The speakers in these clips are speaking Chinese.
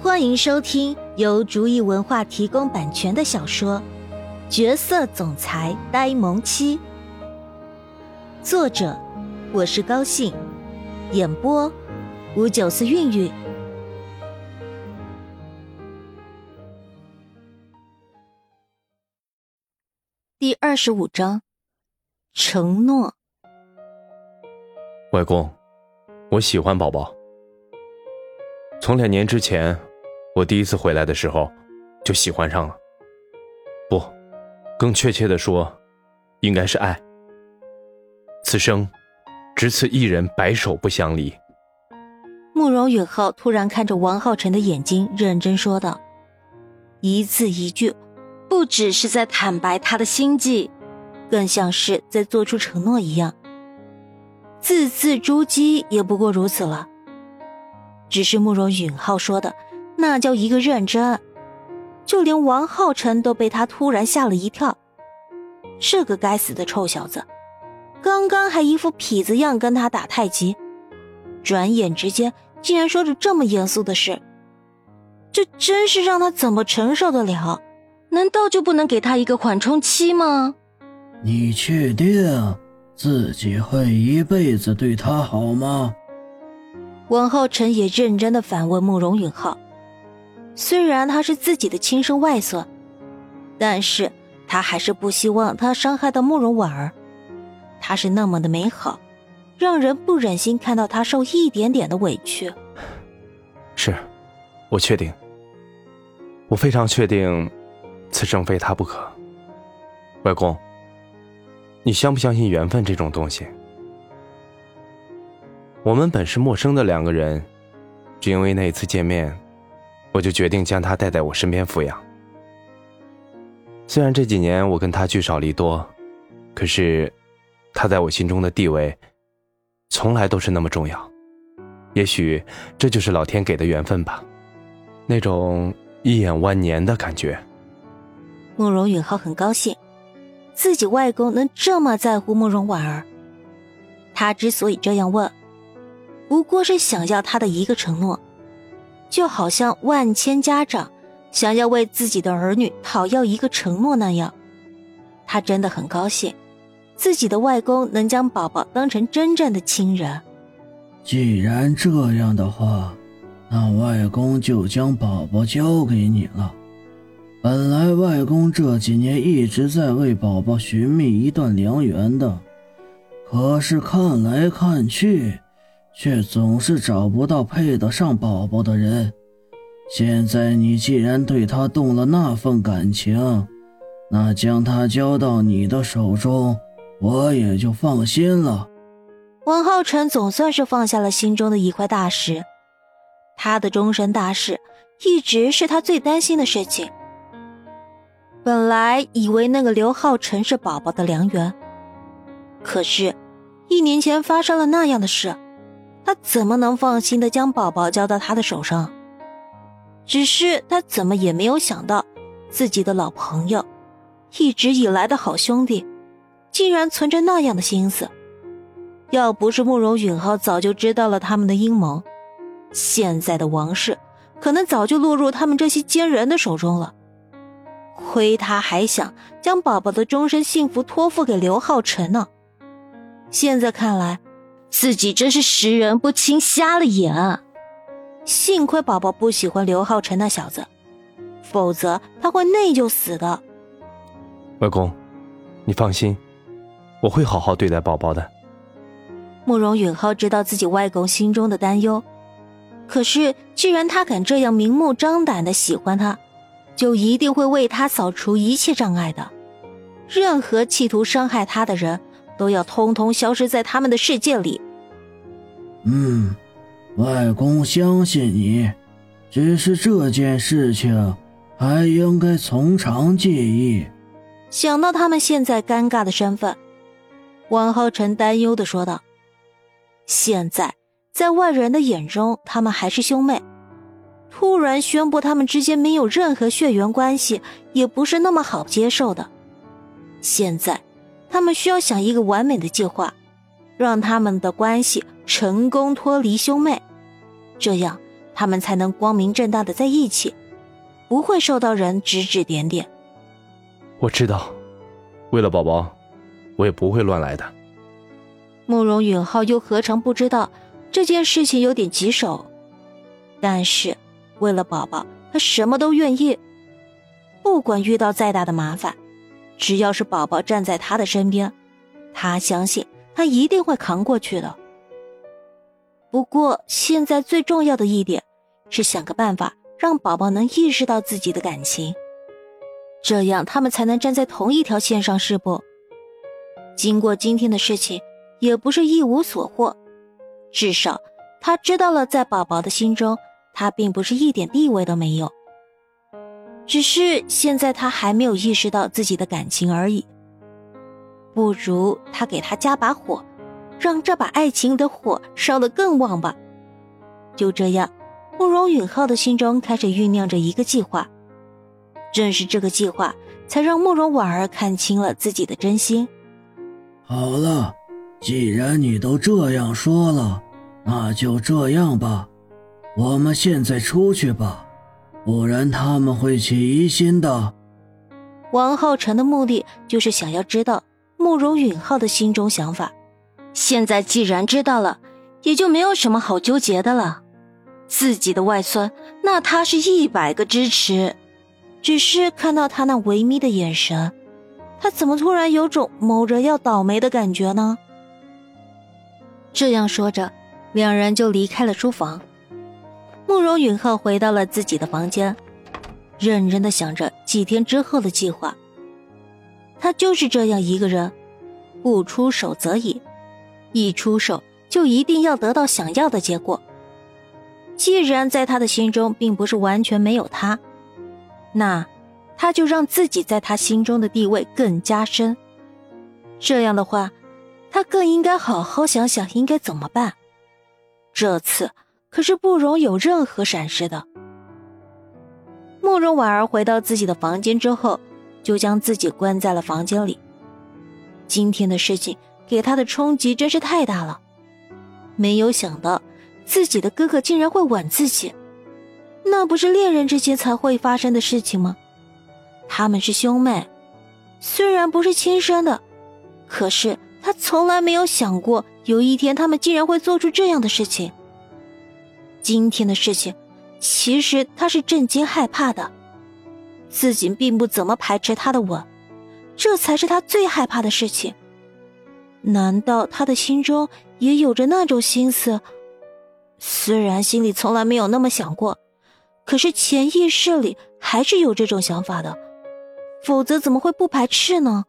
欢迎收听由竹意文化提供版权的小说《角色总裁呆萌妻》，作者我是高兴，演播五九四韵韵。第二十五章，承诺。外公，我喜欢宝宝。从两年之前，我第一次回来的时候，就喜欢上了。不，更确切的说，应该是爱。此生，只此一人，白首不相离。慕容允浩突然看着王浩辰的眼睛，认真说道：“一字一句，不只是在坦白他的心迹，更像是在做出承诺一样。字字珠玑，也不过如此了。”只是慕容允浩说的，那叫一个认真，就连王浩辰都被他突然吓了一跳。这个该死的臭小子，刚刚还一副痞子样跟他打太极，转眼之间竟然说着这么严肃的事，这真是让他怎么承受得了？难道就不能给他一个缓冲期吗？你确定自己会一辈子对他好吗？王浩辰也认真的反问慕容允浩：“虽然他是自己的亲生外孙，但是他还是不希望他伤害到慕容婉儿。他是那么的美好，让人不忍心看到他受一点点的委屈。”“是，我确定，我非常确定，此生非他不可。”外公，你相不相信缘分这种东西？我们本是陌生的两个人，只因为那一次见面，我就决定将他带在我身边抚养。虽然这几年我跟他聚少离多，可是他在我心中的地位，从来都是那么重要。也许这就是老天给的缘分吧，那种一眼万年的感觉。慕容允浩很高兴，自己外公能这么在乎慕容婉儿。他之所以这样问。不过是想要他的一个承诺，就好像万千家长想要为自己的儿女讨要一个承诺那样。他真的很高兴，自己的外公能将宝宝当成真正的亲人。既然这样的话，那外公就将宝宝交给你了。本来外公这几年一直在为宝宝寻觅一段良缘的，可是看来看去。却总是找不到配得上宝宝的人。现在你既然对他动了那份感情，那将他交到你的手中，我也就放心了。王浩辰总算是放下了心中的一块大石。他的终身大事，一直是他最担心的事情。本来以为那个刘浩辰是宝宝的良缘，可是，一年前发生了那样的事。他怎么能放心的将宝宝交到他的手上？只是他怎么也没有想到，自己的老朋友，一直以来的好兄弟，竟然存着那样的心思。要不是慕容允浩早就知道了他们的阴谋，现在的王氏可能早就落入他们这些奸人的手中了。亏他还想将宝宝的终身幸福托付给刘浩辰呢。现在看来。自己真是识人不清，瞎了眼。幸亏宝宝不喜欢刘浩辰那小子，否则他会内疚死的。外公，你放心，我会好好对待宝宝的。慕容允浩知道自己外公心中的担忧，可是既然他敢这样明目张胆的喜欢他，就一定会为他扫除一切障碍的。任何企图伤害他的人。都要通通消失在他们的世界里。嗯，外公相信你，只是这件事情还应该从长计议。想到他们现在尴尬的身份，王浩辰担忧的说道：“现在在外人的眼中，他们还是兄妹，突然宣布他们之间没有任何血缘关系，也不是那么好接受的。现在。”他们需要想一个完美的计划，让他们的关系成功脱离兄妹，这样他们才能光明正大的在一起，不会受到人指指点点。我知道，为了宝宝，我也不会乱来的。慕容允浩又何尝不知道这件事情有点棘手，但是为了宝宝，他什么都愿意。不管遇到再大的麻烦，只要是宝宝站在他的身边，他相信他一定会扛过去的。不过现在最重要的一点是想个办法让宝宝能意识到自己的感情，这样他们才能站在同一条线上，是不？经过今天的事情。也不是一无所获，至少他知道了，在宝宝的心中，他并不是一点地位都没有。只是现在他还没有意识到自己的感情而已。不如他给他加把火，让这把爱情的火烧得更旺吧。就这样，慕容允浩的心中开始酝酿着一个计划。正是这个计划，才让慕容婉儿看清了自己的真心。好了。既然你都这样说了，那就这样吧，我们现在出去吧，不然他们会起疑心的。王浩辰的目的就是想要知道慕容允浩的心中想法。现在既然知道了，也就没有什么好纠结的了。自己的外孙，那他是一百个支持。只是看到他那唯眯的眼神，他怎么突然有种某人要倒霉的感觉呢？这样说着，两人就离开了书房。慕容允浩回到了自己的房间，认真的想着几天之后的计划。他就是这样一个人，不出手则已，一出手就一定要得到想要的结果。既然在他的心中并不是完全没有他，那他就让自己在他心中的地位更加深。这样的话。他更应该好好想想应该怎么办。这次可是不容有任何闪失的。慕容婉儿回到自己的房间之后，就将自己关在了房间里。今天的事情给他的冲击真是太大了，没有想到自己的哥哥竟然会吻自己，那不是恋人之间才会发生的事情吗？他们是兄妹，虽然不是亲生的，可是。他从来没有想过，有一天他们竟然会做出这样的事情。今天的事情，其实他是震惊害怕的。自己并不怎么排斥他的吻，这才是他最害怕的事情。难道他的心中也有着那种心思？虽然心里从来没有那么想过，可是潜意识里还是有这种想法的。否则怎么会不排斥呢？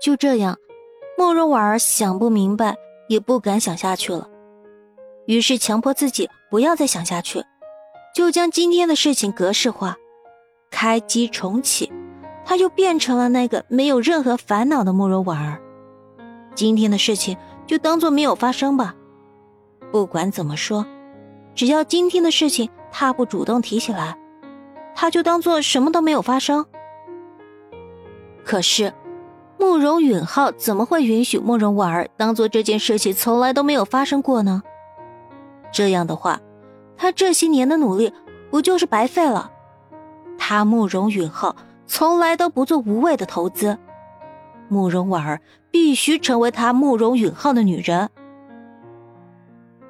就这样。慕容婉儿想不明白，也不敢想下去了，于是强迫自己不要再想下去，就将今天的事情格式化，开机重启，他又变成了那个没有任何烦恼的慕容婉儿。今天的事情就当做没有发生吧，不管怎么说，只要今天的事情他不主动提起来，他就当做什么都没有发生。可是。慕容允浩怎么会允许慕容婉儿当做这件事情从来都没有发生过呢？这样的话，他这些年的努力不就是白费了？他慕容允浩从来都不做无谓的投资，慕容婉儿必须成为他慕容允浩的女人。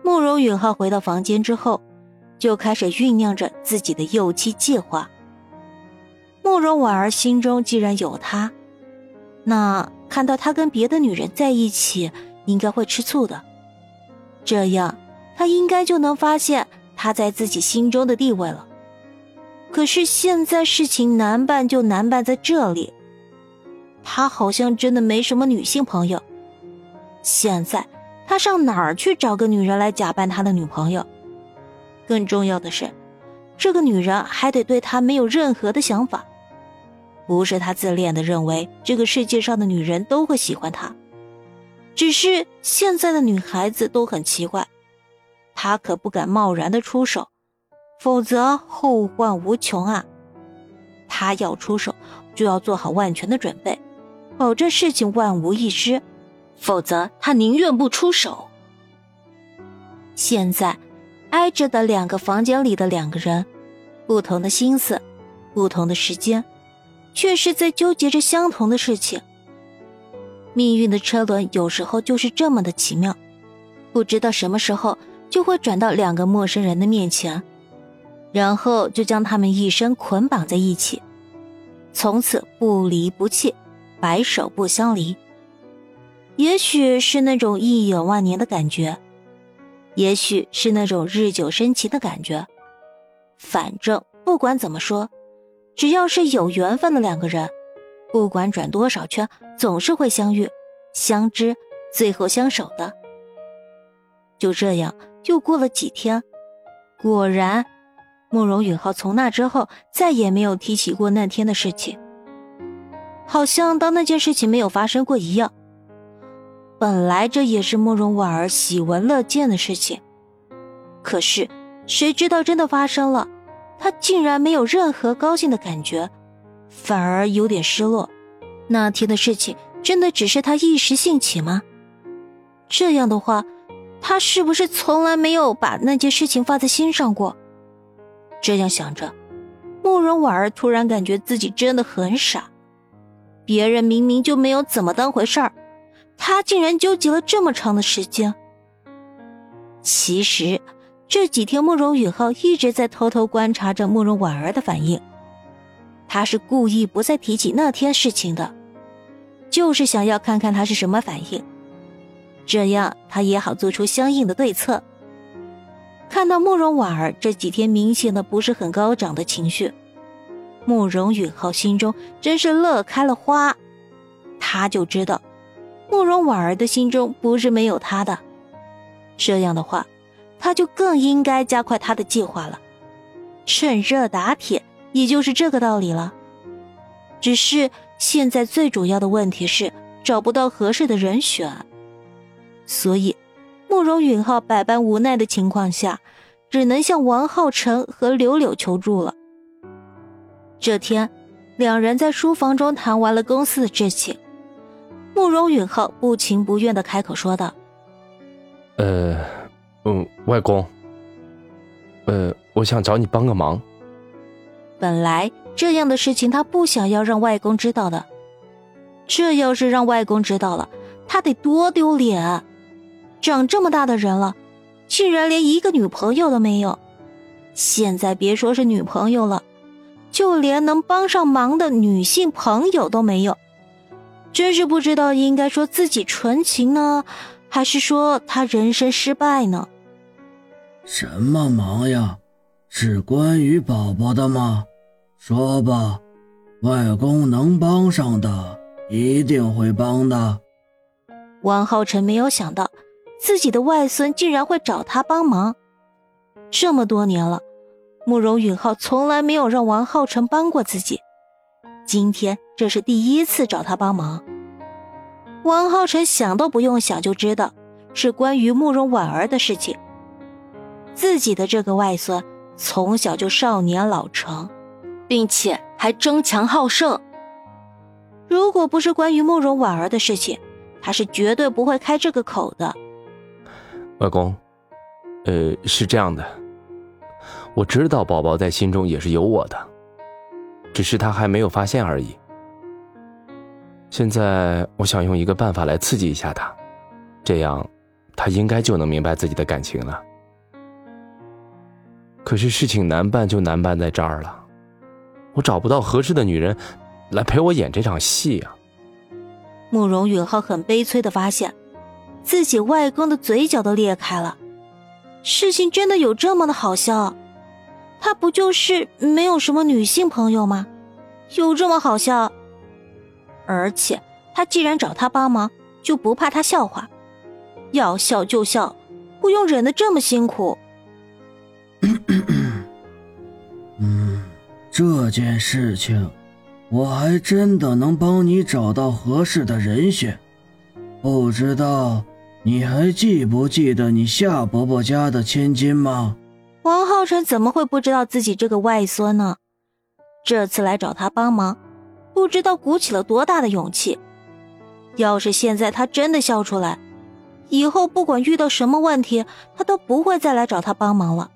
慕容允浩回到房间之后，就开始酝酿着自己的幼妻计划。慕容婉儿心中既然有他。那看到他跟别的女人在一起，应该会吃醋的。这样，他应该就能发现他在自己心中的地位了。可是现在事情难办，就难办在这里。他好像真的没什么女性朋友。现在他上哪儿去找个女人来假扮他的女朋友？更重要的是，这个女人还得对他没有任何的想法。不是他自恋的认为这个世界上的女人都会喜欢他，只是现在的女孩子都很奇怪，他可不敢贸然的出手，否则后患无穷啊！他要出手，就要做好万全的准备，保证事情万无一失，否则他宁愿不出手。现在，挨着的两个房间里的两个人，不同的心思，不同的时间，却是在纠结着相同的事情。命运的车轮有时候就是这么的奇妙，不知道什么时候就会转到两个陌生人的面前，然后就将他们一生捆绑在一起，从此不离不弃，白首不相离。也许是那种一眼万年的感觉，也许是那种日久生情的感觉，反正不管怎么说，只要是有缘分的两个人，不管转多少圈，总是会相遇、相知，最后相守的。就这样，又过了几天，果然，慕容允浩从那之后再也没有提起过那天的事情，好像当那件事情没有发生过一样。本来这也是慕容婉儿喜闻乐见的事情，可是谁知道真的发生了，他竟然没有任何高兴的感觉，反而有点失落。那天的事情真的只是他一时兴起吗？这样的话，他是不是从来没有把那件事情放在心上过？这样想着，慕容婉儿突然感觉自己真的很傻，别人明明就没有怎么当回事儿。他竟然纠结了这么长的时间。其实这几天，慕容允浩一直在偷偷观察着慕容婉儿的反应。他是故意不再提起那天事情的，就是想要看看他是什么反应，这样他也好做出相应的对策。看到慕容婉儿这几天明显的不是很高涨的情绪，慕容允浩心中真是乐开了花，他就知道。慕容婉儿的心中不是没有他的，这样的话，他就更应该加快他的计划了，趁热打铁，也就是这个道理了。只是现在最主要的问题是找不到合适的人选，所以慕容允浩百般无奈的情况下，只能向王浩辰和柳柳求助了。这天，两人在书房中谈完了公司的事情。慕容允浩不情不愿的开口说道：“呃，嗯，外公，呃，我想找你帮个忙。本来这样的事情他不想要让外公知道的，这要是让外公知道了，他得多丢脸！长这么大的人了，竟然连一个女朋友都没有。现在别说是女朋友了，就连能帮上忙的女性朋友都没有。”真是不知道应该说自己纯情呢，还是说他人生失败呢？什么忙呀？是关于宝宝的吗？说吧，外公能帮上的一定会帮的。王浩辰没有想到自己的外孙竟然会找他帮忙，这么多年了，慕容允浩从来没有让王浩辰帮过自己。今天这是第一次找他帮忙，王浩辰想都不用想就知道是关于慕容婉儿的事情。自己的这个外孙从小就少年老成，并且还争强好胜。如果不是关于慕容婉儿的事情，他是绝对不会开这个口的。外公，呃，是这样的，我知道宝宝在心中也是有我的。只是他还没有发现而已。现在我想用一个办法来刺激一下他，这样他应该就能明白自己的感情了。可是事情难办就难办在这儿了，我找不到合适的女人来陪我演这场戏呀。慕容允浩很悲催的发现，自己外公的嘴角都裂开了。事情真的有这么的好笑？他不就是没有什么女性朋友吗？有这么好笑？而且他既然找他帮忙，就不怕他笑话？要笑就笑，不用忍得这么辛苦。嗯，这件事情，我还真的能帮你找到合适的人选。不知道你还记不记得你夏伯伯家的千金吗？王浩辰怎么会不知道自己这个外孙呢？这次来找他帮忙不知道鼓起了多大的勇气。要是现在他真的笑出来以后不管遇到什么问题他都不会再来找他帮忙了。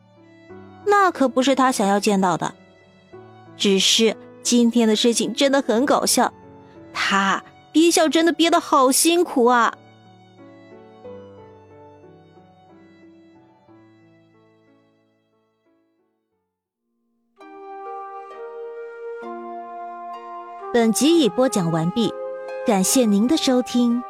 那可不是他想要见到的。只是今天的事情真的很搞笑他憋笑真的憋得好辛苦啊。本集已播讲完毕感谢您的收听。